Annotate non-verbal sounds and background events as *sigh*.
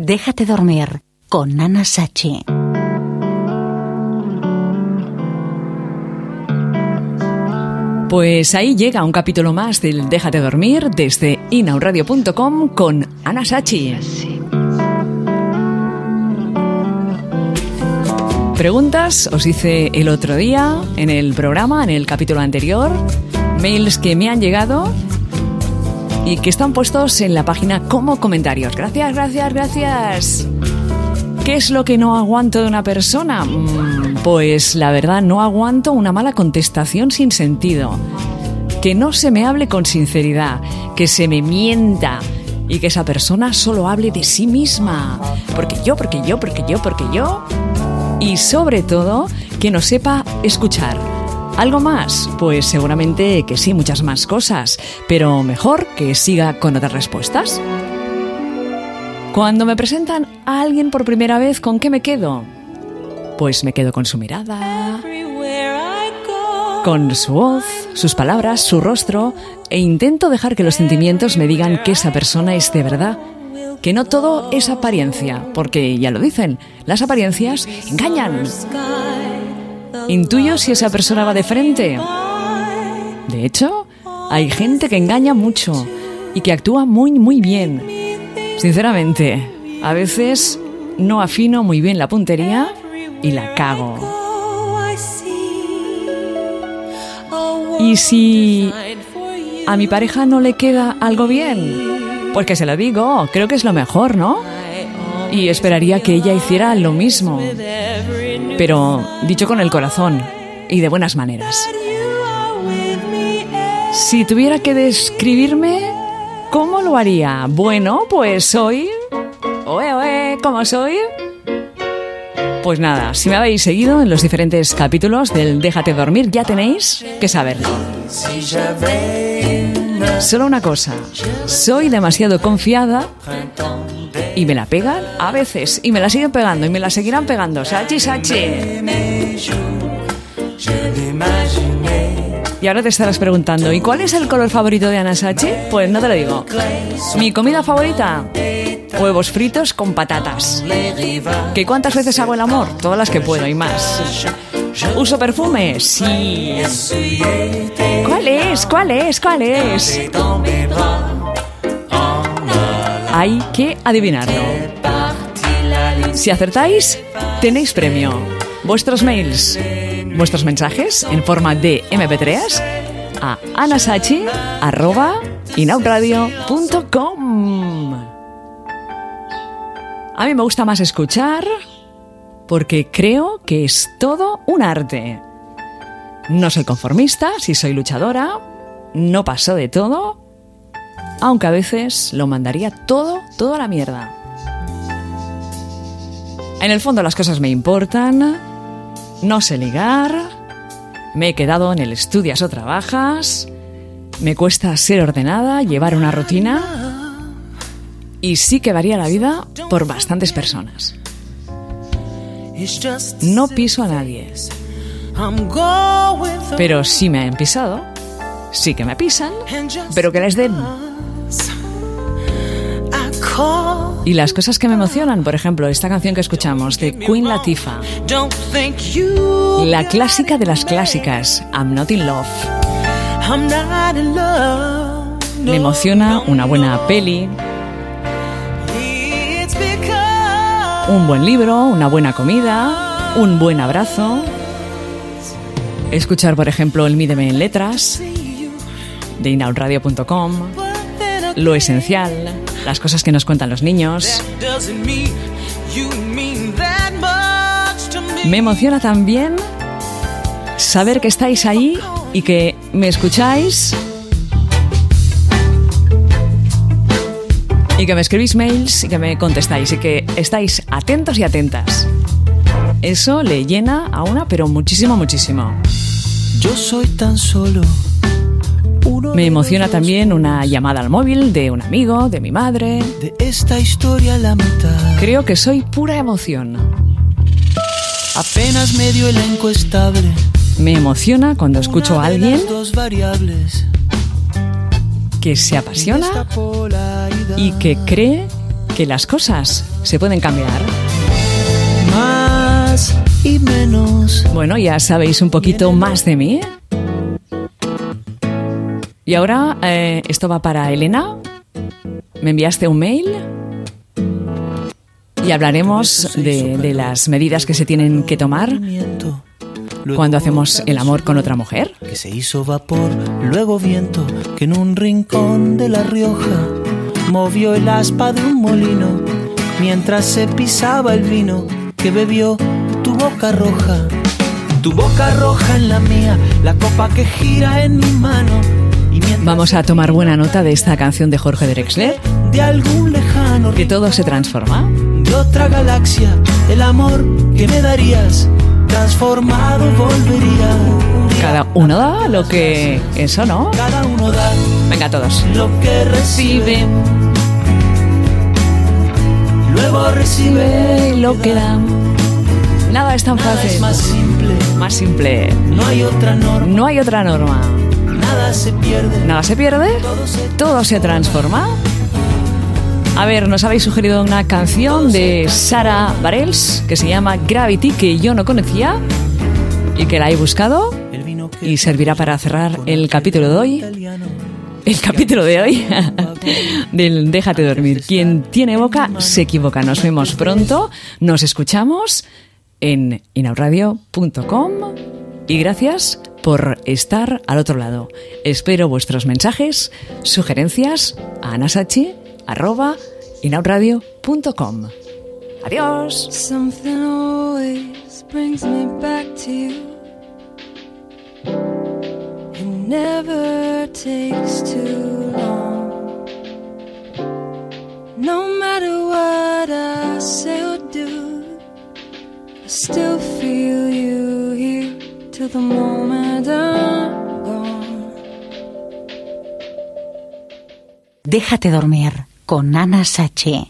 Déjate dormir con Nana Sachi. Pues ahí llega un capítulo más del Déjate dormir desde inauradio.com con Ana Sachi. Preguntas os hice el otro día en el programa, en el capítulo anterior, mails que me han llegado y que están puestos en la página como comentarios. Gracias, gracias, gracias. ¿Qué es lo que no aguanto de una persona? Mm, pues la verdad no aguanto una mala contestación sin sentido. Que no se me hable con sinceridad, que se me mienta y que esa persona solo hable de sí misma. Porque yo, porque yo, porque yo, porque yo. Y sobre todo, que no sepa escuchar. ¿Algo más? Pues seguramente que sí, muchas más cosas, pero mejor que siga con otras respuestas. Cuando me presentan a alguien por primera vez, ¿con qué me quedo? Pues me quedo con su mirada, con su voz, sus palabras, su rostro, e intento dejar que los sentimientos me digan que esa persona es de verdad, que no todo es apariencia, porque ya lo dicen, las apariencias engañan. Intuyo si esa persona va de frente. De hecho, hay gente que engaña mucho y que actúa muy, muy bien. Sinceramente, a veces no afino muy bien la puntería y la cago. Y si a mi pareja no le queda algo bien, pues que se lo digo, creo que es lo mejor, ¿no? Y esperaría que ella hiciera lo mismo. Pero dicho con el corazón y de buenas maneras. Si tuviera que describirme, ¿cómo lo haría? Bueno, pues soy... Oe, oe, ¿cómo soy? Pues nada, si me habéis seguido en los diferentes capítulos del Déjate dormir, ya tenéis que saberlo. Solo una cosa, soy demasiado confiada y me la pegan a veces y me la siguen pegando y me la seguirán pegando. Sachi, sachi. Y ahora te estarás preguntando, ¿y cuál es el color favorito de Anasachi? Pues no te lo digo. Mi comida favorita, huevos fritos con patatas. ¿Qué cuántas veces hago el amor? Todas las que puedo y más. ¿Uso perfume? Sí. ¿Cuál es? ¿Cuál es? ¿Cuál es? Hay que adivinarlo. Si acertáis, tenéis premio. Vuestros mails, vuestros mensajes en forma de MP3 a anasachi.inautradio.com. A mí me gusta más escuchar porque creo que es todo un arte. No soy conformista, si soy luchadora, no paso de todo, aunque a veces lo mandaría todo, todo a la mierda. En el fondo las cosas me importan, no sé ligar, me he quedado en el estudias o trabajas, me cuesta ser ordenada, llevar una rutina y sí que varía la vida por bastantes personas. No piso a nadie, pero sí me han pisado, sí que me pisan, pero que les den. Y las cosas que me emocionan, por ejemplo, esta canción que escuchamos de Queen Latifah, la clásica de las clásicas, I'm Not in Love. Me emociona una buena peli, un buen libro, una buena comida, un buen abrazo. Escuchar, por ejemplo, el Mídeme en Letras de inaunradio.com, lo esencial, las cosas que nos cuentan los niños. Me emociona también saber que estáis ahí y que me escucháis y que me escribís mails y que me contestáis y que estáis atentos y atentas. Eso le llena a una, pero muchísimo, muchísimo. Yo soy tan solo. Me emociona también una llamada al móvil de un amigo, de mi madre. De esta historia la mitad. Creo que soy pura emoción. Apenas medio elenco estable. Me emociona cuando escucho a alguien que se apasiona y que cree que las cosas se pueden cambiar. Más y menos. Bueno, ya sabéis un poquito más de mí. Y ahora eh, esto va para Elena. Me enviaste un mail y hablaremos de, de las medidas que se tienen que tomar cuando hacemos el amor con otra mujer. Que se hizo vapor, luego viento, que en un rincón de La Rioja movió el aspa de un molino mientras se pisaba el vino que bebió tu boca roja. Tu boca roja en la mía, la copa que gira en mi mano. Vamos a tomar buena nota de esta canción de Jorge Drexler, de algún lejano que todo se transforma. de otra galaxia, el amor que me darías, transformado volvería. Cada uno da lo que eso, ¿no? Cada uno da Venga todos. lo que recibe. Luego recibe lo que da. Nada es tan Nada es fácil. más simple, Más simple. no hay otra norma, No hay otra norma. Nada se pierde, Nada se pierde, todo se transforma. A ver, nos habéis sugerido una canción de Sara Bareilles que se llama Gravity, que yo no conocía y que la he buscado y servirá para cerrar el capítulo de hoy. El capítulo de hoy *laughs* del Déjate dormir. Quien tiene boca se equivoca. Nos vemos pronto. Nos escuchamos en inauradio.com y gracias por estar al otro lado. Espero vuestros mensajes, sugerencias a anasachi.inautradio.com. Adiós. Something always brings me back to you. It never takes too long. No matter what I say or do, I still feel you here till the moment Déjate dormir con Ana Sachi.